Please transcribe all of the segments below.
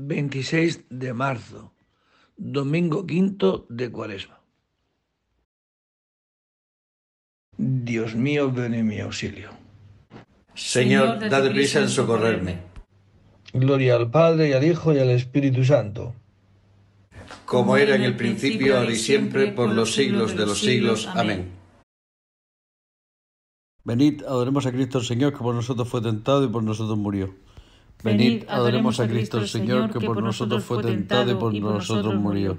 26 de marzo, domingo quinto de Cuaresma. Dios mío, ven en mi auxilio. Señor, date prisa en socorrerme. Gloria al Padre y al Hijo y al Espíritu Santo. Como era en el principio, ahora y siempre, por los siglos de los siglos. Amén. Venid, adoremos a Cristo el Señor, que por nosotros fue tentado y por nosotros murió. Venid, adoremos a Cristo el Señor, que por nosotros fue tentado y por nosotros murió.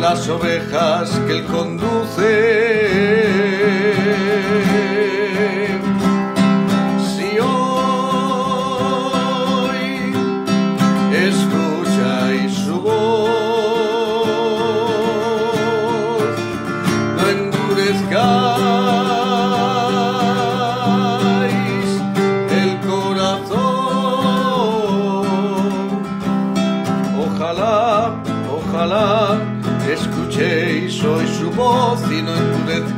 las ovejas que Él conduce.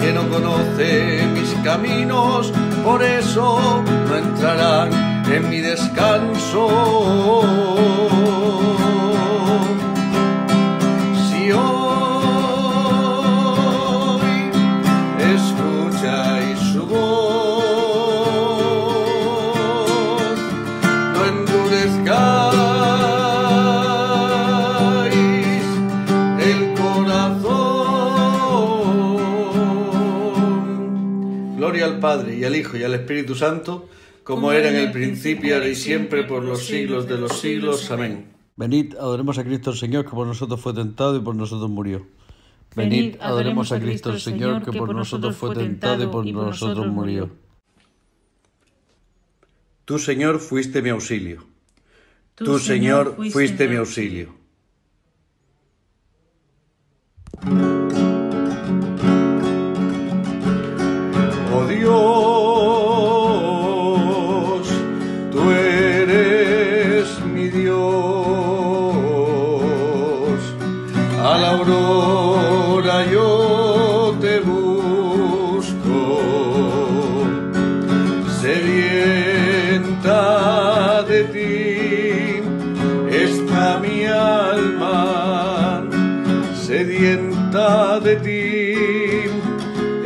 que no conoce mis caminos, por eso no entrarán en mi descanso. Gloria al Padre y al Hijo y al Espíritu Santo, como era en el principio, ahora y siempre, por los siglos de los siglos. Amén. Venid, adoremos a Cristo el Señor, que por nosotros fue tentado y por nosotros murió. Venid, adoremos a Cristo el Señor, que por nosotros fue tentado y por nosotros murió. Tú, Señor, fuiste mi auxilio. Tú, Señor, fuiste mi auxilio. Dios, tú eres mi Dios. A la aurora yo te busco sedienta de ti está mi alma, sedienta de ti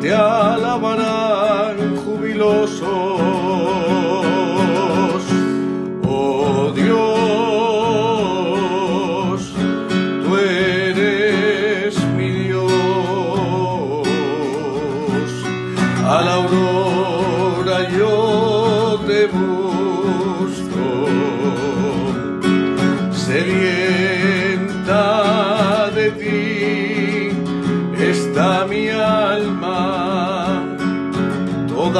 te alabarán jubilosos. Oh Dios,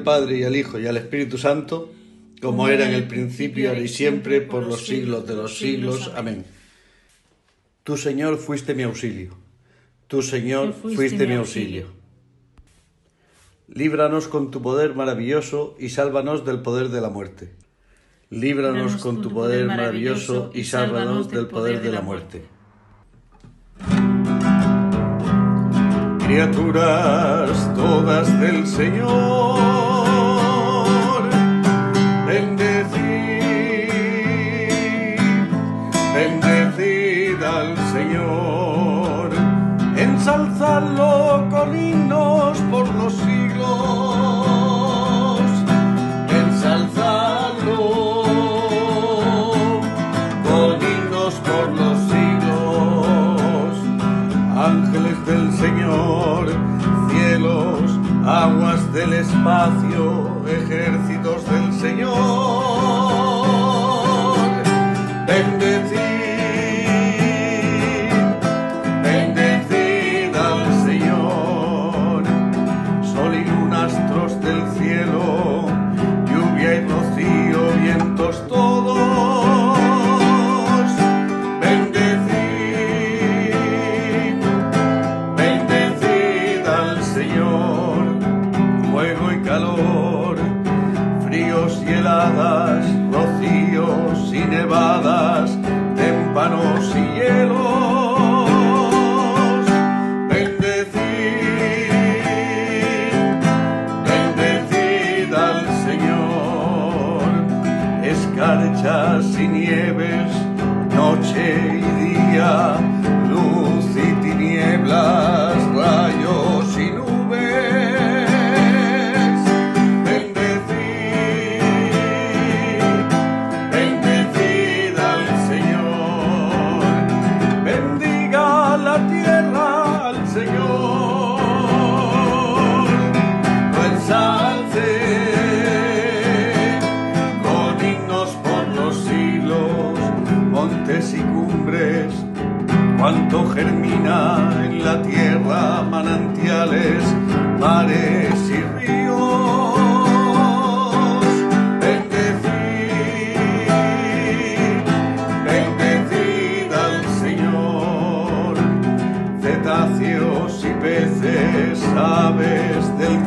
Al Padre y al Hijo y al Espíritu Santo, como era en el principio, ahora y siempre, por los siglos de los siglos. Amén. Tú, Señor, fuiste mi auxilio. Tú, Señor, fuiste mi auxilio. Líbranos con tu poder maravilloso y sálvanos del poder de la muerte. Líbranos con tu poder maravilloso y sálvanos del poder de la muerte. Criaturas todas del Señor, témpanos y hielos, bendecid, bendecid al Señor, escarchas y nieves, noche y día, cuanto germina en la tierra, manantiales, mares y ríos. Bendecid, bendecid al Señor, cetáceos y peces, aves del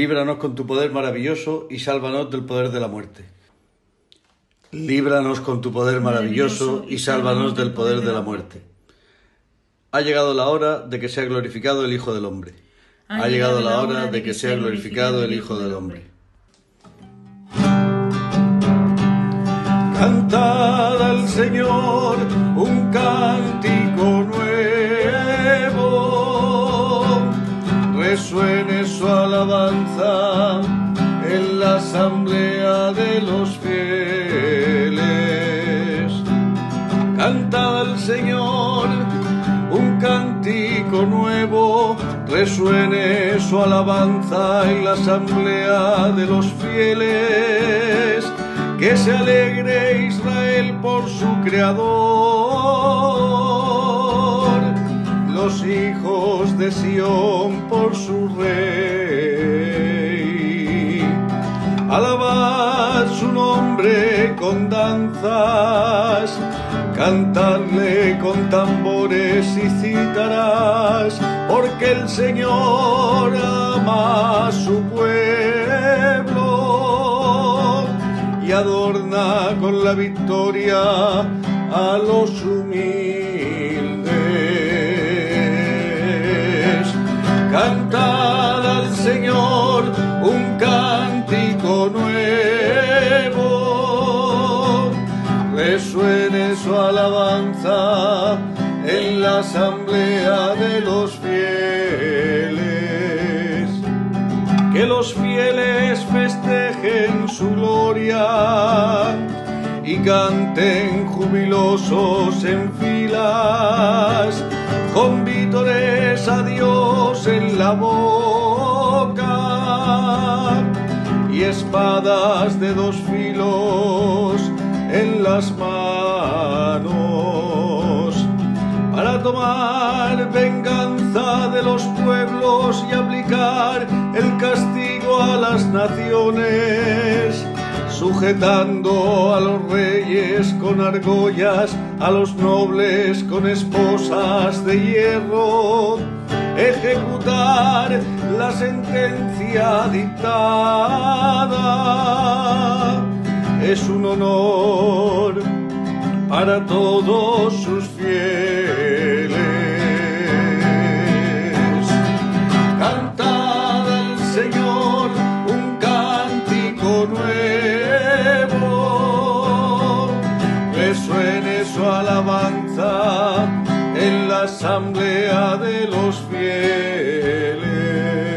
líbranos con tu poder maravilloso y sálvanos del poder de la muerte. Líbranos con tu poder maravilloso y sálvanos del poder de la muerte. Ha llegado la hora de que sea glorificado el Hijo del Hombre. Ha llegado la hora de que sea glorificado el Hijo del Hombre. Cantad al Señor un cántico resuene su alabanza en la asamblea de los fieles. Canta al Señor un cántico nuevo, resuene su alabanza en la asamblea de los fieles. Que se alegre Israel por su creador los hijos de Sión por su rey. Alabad su nombre con danzas, cantadle con tambores y citarás, porque el Señor ama a su pueblo y adorna con la victoria a los humildes. Señor un cántico nuevo, resuene su alabanza en la asamblea de los fieles. Que los fieles festejen su gloria y canten jubilosos en filas con vítores a Dios en la boca espadas de dos filos en las manos para tomar venganza de los pueblos y aplicar el castigo a las naciones sujetando a los reyes con argollas, a los nobles con esposas de hierro, ejecutar la sentencia dictada. Es un honor para todos sus fieles. alabanza en la asamblea de los fieles.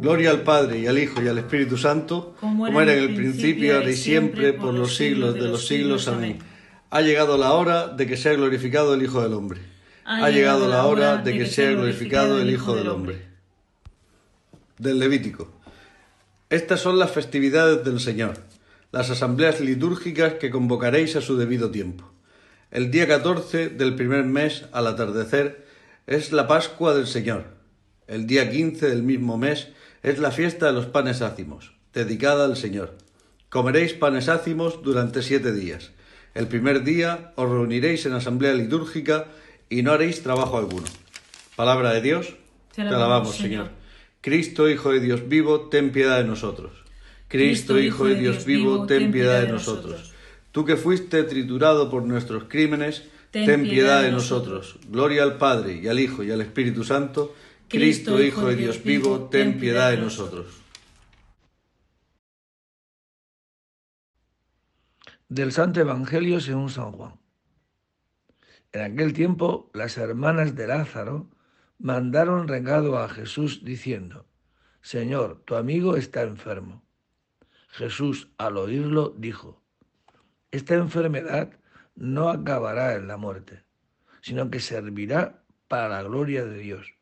Gloria al Padre y al Hijo y al Espíritu Santo, como era, en el principio, ahora y siempre, por los siglos de los siglos. Amén. Ha llegado la hora de que sea glorificado el Hijo del Hombre. Ha llegado la hora de que sea glorificado el Hijo del Hombre. Del Levítico. Estas son las festividades del Señor las asambleas litúrgicas que convocaréis a su debido tiempo. El día 14 del primer mes, al atardecer, es la Pascua del Señor. El día 15 del mismo mes es la fiesta de los panes ácimos, dedicada al Señor. Comeréis panes ácimos durante siete días. El primer día os reuniréis en asamblea litúrgica y no haréis trabajo alguno. Palabra de Dios. Te alabamos, Señor. Cristo, Hijo de Dios vivo, ten piedad de nosotros. Cristo, Hijo de Dios vivo, ten piedad de nosotros. Tú que fuiste triturado por nuestros crímenes, ten piedad de nosotros. Gloria al Padre, y al Hijo, y al Espíritu Santo. Cristo, Hijo de Dios vivo, ten piedad de nosotros. Del Santo Evangelio según San Juan. En aquel tiempo las hermanas de Lázaro mandaron regalo a Jesús diciendo, Señor, tu amigo está enfermo. Jesús, al oírlo, dijo, Esta enfermedad no acabará en la muerte, sino que servirá para la gloria de Dios,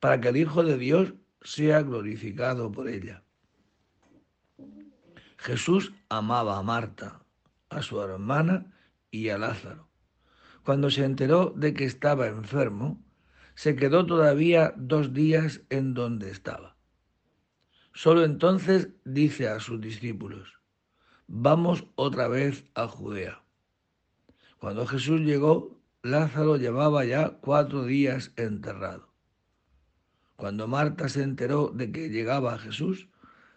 para que el Hijo de Dios sea glorificado por ella. Jesús amaba a Marta, a su hermana y a Lázaro. Cuando se enteró de que estaba enfermo, se quedó todavía dos días en donde estaba. Solo entonces dice a sus discípulos, vamos otra vez a Judea. Cuando Jesús llegó, Lázaro llevaba ya cuatro días enterrado. Cuando Marta se enteró de que llegaba Jesús,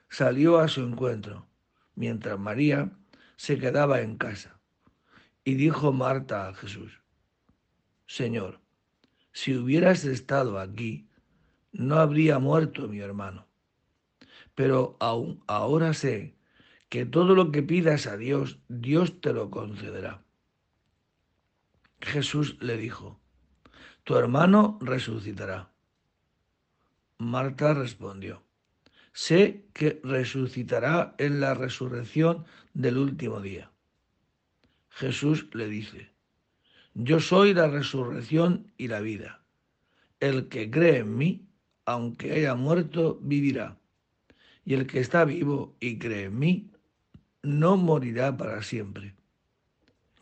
salió a su encuentro, mientras María se quedaba en casa. Y dijo Marta a Jesús, Señor, si hubieras estado aquí, no habría muerto mi hermano. Pero aún ahora sé que todo lo que pidas a Dios, Dios te lo concederá. Jesús le dijo, tu hermano resucitará. Marta respondió, sé que resucitará en la resurrección del último día. Jesús le dice, yo soy la resurrección y la vida. El que cree en mí, aunque haya muerto, vivirá. Y el que está vivo y cree en mí, no morirá para siempre.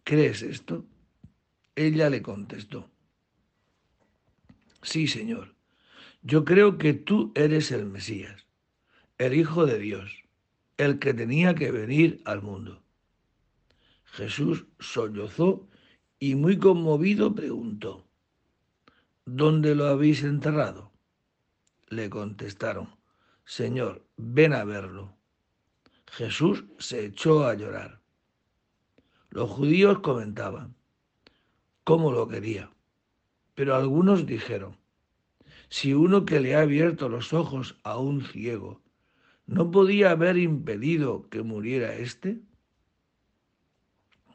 ¿Crees esto? Ella le contestó, Sí, Señor, yo creo que tú eres el Mesías, el Hijo de Dios, el que tenía que venir al mundo. Jesús sollozó y muy conmovido preguntó, ¿Dónde lo habéis enterrado? Le contestaron, Señor, ven a verlo. Jesús se echó a llorar. Los judíos comentaban, ¿cómo lo quería? Pero algunos dijeron, si uno que le ha abierto los ojos a un ciego, ¿no podía haber impedido que muriera éste?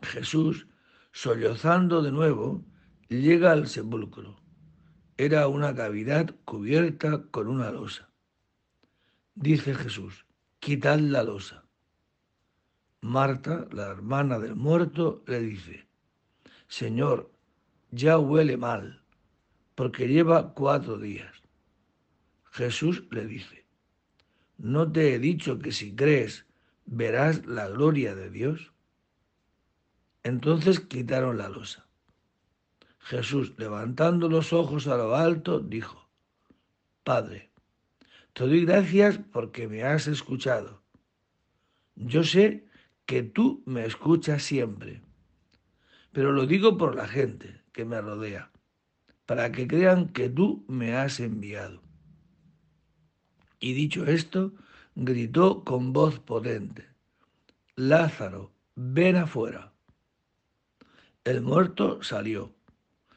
Jesús sollozando de nuevo, llega al sepulcro. Era una cavidad cubierta con una losa. Dice Jesús, quitad la losa. Marta, la hermana del muerto, le dice, Señor, ya huele mal, porque lleva cuatro días. Jesús le dice, ¿no te he dicho que si crees verás la gloria de Dios? Entonces quitaron la losa. Jesús, levantando los ojos a lo alto, dijo, Padre, te doy gracias porque me has escuchado. Yo sé que tú me escuchas siempre, pero lo digo por la gente que me rodea, para que crean que tú me has enviado. Y dicho esto, gritó con voz potente, Lázaro, ven afuera. El muerto salió,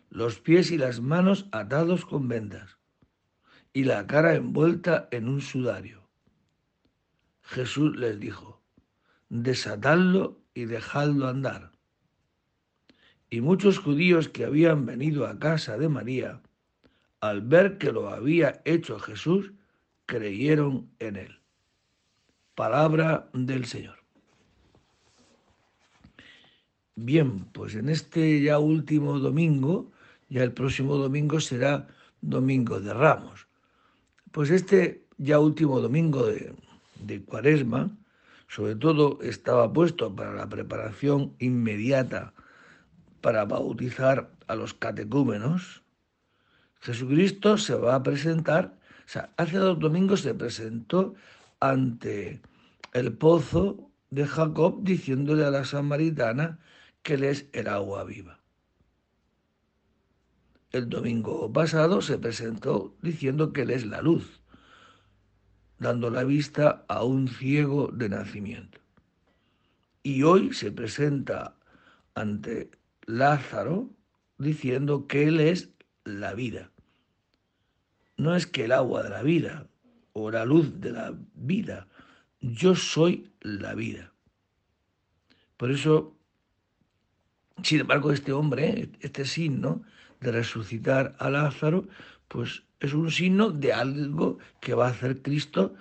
los pies y las manos atados con vendas y la cara envuelta en un sudario. Jesús les dijo, desatadlo y dejadlo andar. Y muchos judíos que habían venido a casa de María, al ver que lo había hecho Jesús, creyeron en él. Palabra del Señor. Bien, pues en este ya último domingo, ya el próximo domingo será Domingo de Ramos. Pues este ya último domingo de, de Cuaresma, sobre todo estaba puesto para la preparación inmediata para bautizar a los catecúmenos. Jesucristo se va a presentar, o sea, hace dos domingos se presentó ante el pozo de Jacob diciéndole a la samaritana que les el agua viva. el domingo pasado se presentó diciendo que Él es la luz, dando la vista a un ciego de nacimiento. Y hoy se presenta ante Lázaro diciendo que Él es la vida. No es que el agua de la vida o la luz de la vida, yo soy la vida. Por eso, sin embargo, este hombre, este signo de resucitar a Lázaro, pues es un signo de algo que va a hacer Cristo,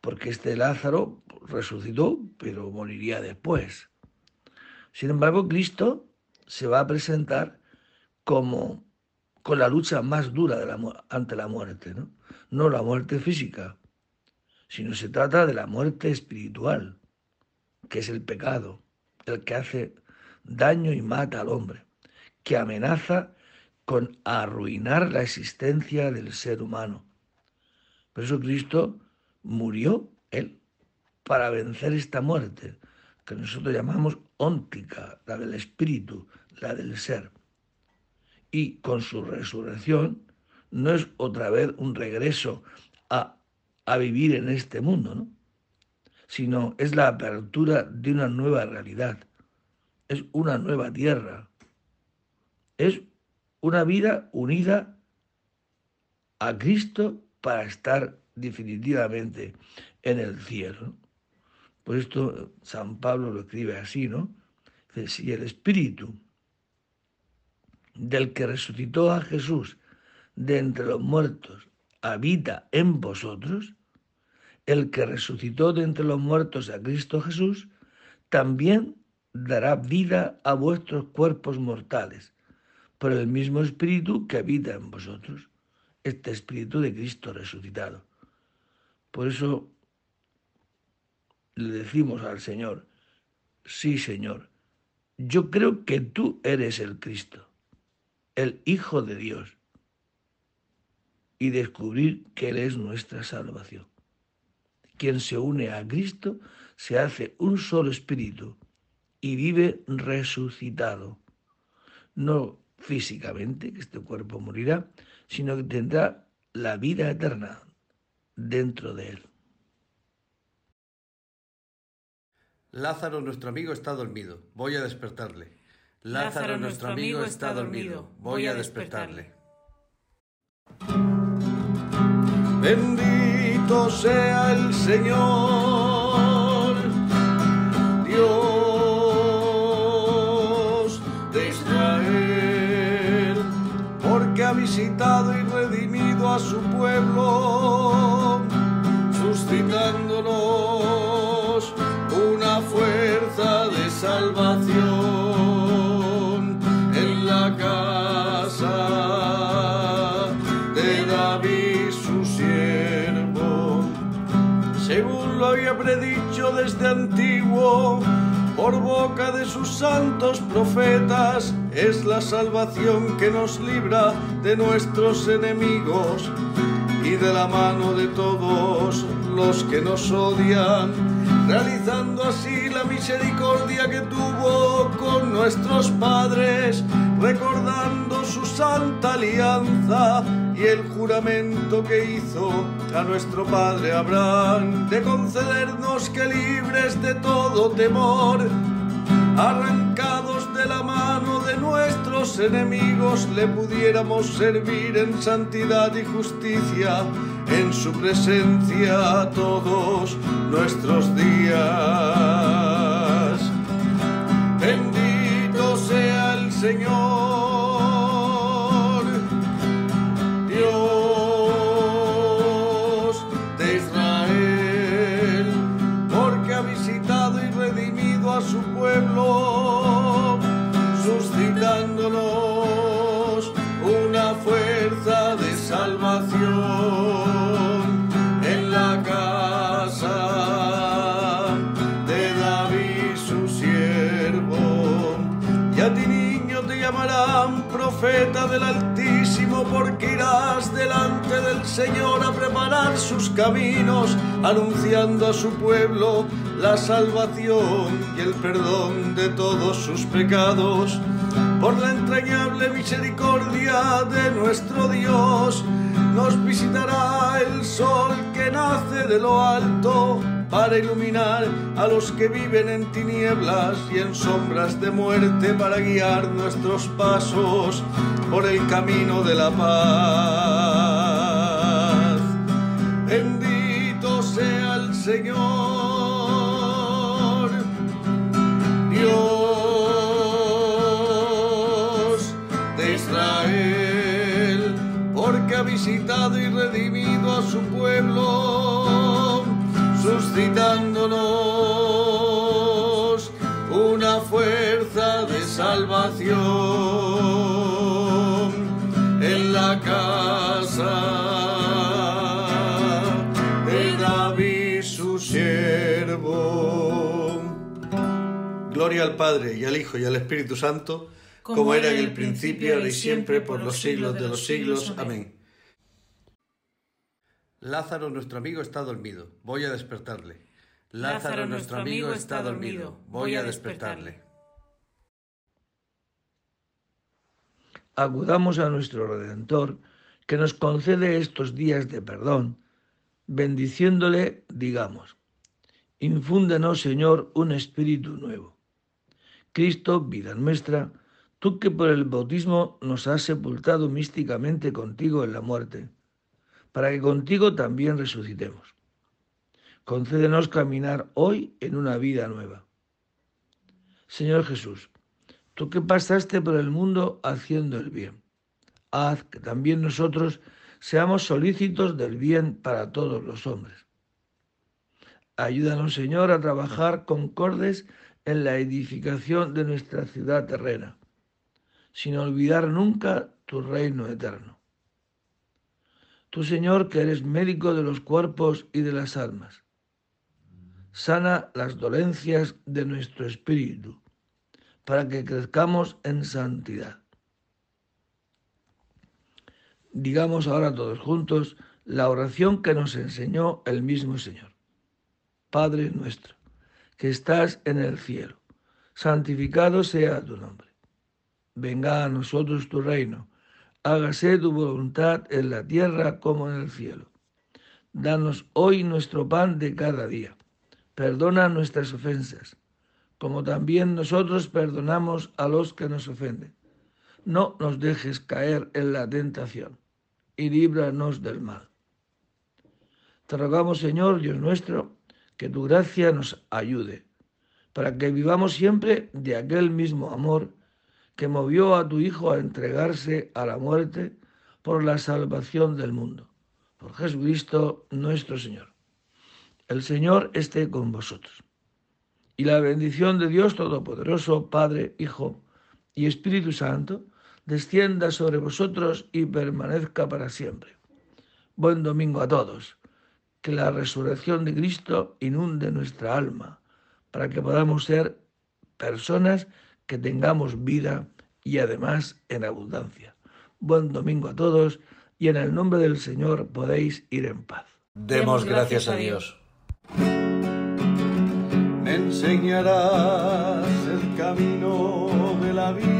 porque este Lázaro resucitó, pero moriría después. Sin embargo, Cristo se va a presentar como con la lucha más dura de la, ante la muerte, ¿no? no la muerte física, sino se trata de la muerte espiritual, que es el pecado, el que hace daño y mata al hombre, que amenaza con arruinar la existencia del ser humano. Por eso Cristo murió, Él, para vencer esta muerte, que nosotros llamamos óntica, la del espíritu, la del ser. Y con su resurrección no es otra vez un regreso a, a vivir en este mundo, ¿no? sino es la apertura de una nueva realidad, es una nueva tierra, es una vida unida a Cristo para estar definitivamente en el cielo. Por esto San Pablo lo escribe así, ¿no? si el Espíritu del que resucitó a Jesús de entre los muertos habita en vosotros, el que resucitó de entre los muertos a Cristo Jesús, también dará vida a vuestros cuerpos mortales por el mismo Espíritu que habita en vosotros, este Espíritu de Cristo resucitado. Por eso le decimos al Señor, sí Señor, yo creo que tú eres el Cristo, el Hijo de Dios, y descubrir que Él es nuestra salvación. Quien se une a Cristo se hace un solo espíritu y vive resucitado, no físicamente, que este cuerpo morirá, sino que tendrá la vida eterna dentro de él. Lázaro, nuestro amigo, está dormido. Voy a despertarle. Lázaro, nuestro amigo, está dormido. Voy a despertarle. Bendito sea el Señor, desde antiguo por boca de sus santos profetas es la salvación que nos libra de nuestros enemigos y de la mano de todos los que nos odian, realizando así la misericordia que tuvo con nuestros padres, recordando su santa alianza y el juramento que hizo a nuestro Padre Abraham de concedernos que libres de todo temor, arrancados de la mano de nuestros enemigos, le pudiéramos servir en santidad y justicia en su presencia todos nuestros días. Bendito sea el Señor llamarán profeta del Altísimo porque irás delante del Señor a preparar sus caminos, anunciando a su pueblo la salvación y el perdón de todos sus pecados, por la entrañable misericordia de nuestro Dios, nos visitará el sol que nace de lo alto para iluminar a los que viven en tinieblas y en sombras de muerte, para guiar nuestros pasos por el camino de la paz. Bendito sea el Señor, Dios de Israel, porque ha visitado y redimido a su pueblo suscitándonos una fuerza de salvación en la casa de David su siervo. Gloria al Padre y al Hijo y al Espíritu Santo, como, era en el principio, ahora y siempre, por los siglos de los siglos. Amén. Lázaro, nuestro amigo, está dormido. Voy a despertarle. Lázaro, nuestro amigo, está dormido. Voy a despertarle. Acudamos a nuestro Redentor, que nos concede estos días de perdón. Bendiciéndole, digamos, infúndenos, Señor, un espíritu nuevo. Cristo, vida nuestra, tú que por el bautismo nos has sepultado místicamente contigo en la muerte para que contigo también resucitemos. Concédenos caminar hoy en una vida nueva. Señor Jesús, tú que pasaste por el mundo haciendo el bien, haz que también nosotros seamos solícitos del bien para todos los hombres. Ayúdanos, Señor, a trabajar concordes en la edificación de nuestra ciudad terrena, sin olvidar nunca tu reino eterno. Tú, Señor, que eres médico de los cuerpos y de las almas, sana las dolencias de nuestro espíritu, para que crezcamos en santidad. Digamos ahora todos juntos la oración que nos enseñó el mismo Señor. Padre nuestro, que estás en el cielo, santificado sea tu nombre. Venga a nosotros tu reino hágase tu voluntad en la tierra como en el cielo. Danos hoy nuestro pan de cada día. Perdona nuestras ofensas, como también nosotros perdonamos a los que nos ofenden. No nos dejes caer en la tentación y líbranos del mal. Te rogamos, Señor Dios nuestro, que tu gracia nos ayude, para que vivamos siempre de aquel mismo amor que movió a tu Hijo a entregarse a la muerte por la salvación del mundo. Por Jesucristo nuestro Señor. El Señor esté con vosotros. Y la bendición de Dios Todopoderoso, Padre, Hijo y Espíritu Santo, descienda sobre vosotros y permanezca para siempre. Buen domingo a todos. Que la resurrección de Cristo inunde nuestra alma para que podamos ser personas que tengamos vida y además en abundancia. Buen domingo a todos y en el nombre del Señor podéis ir en paz. Demos gracias a Dios. Me enseñarás el camino de la vida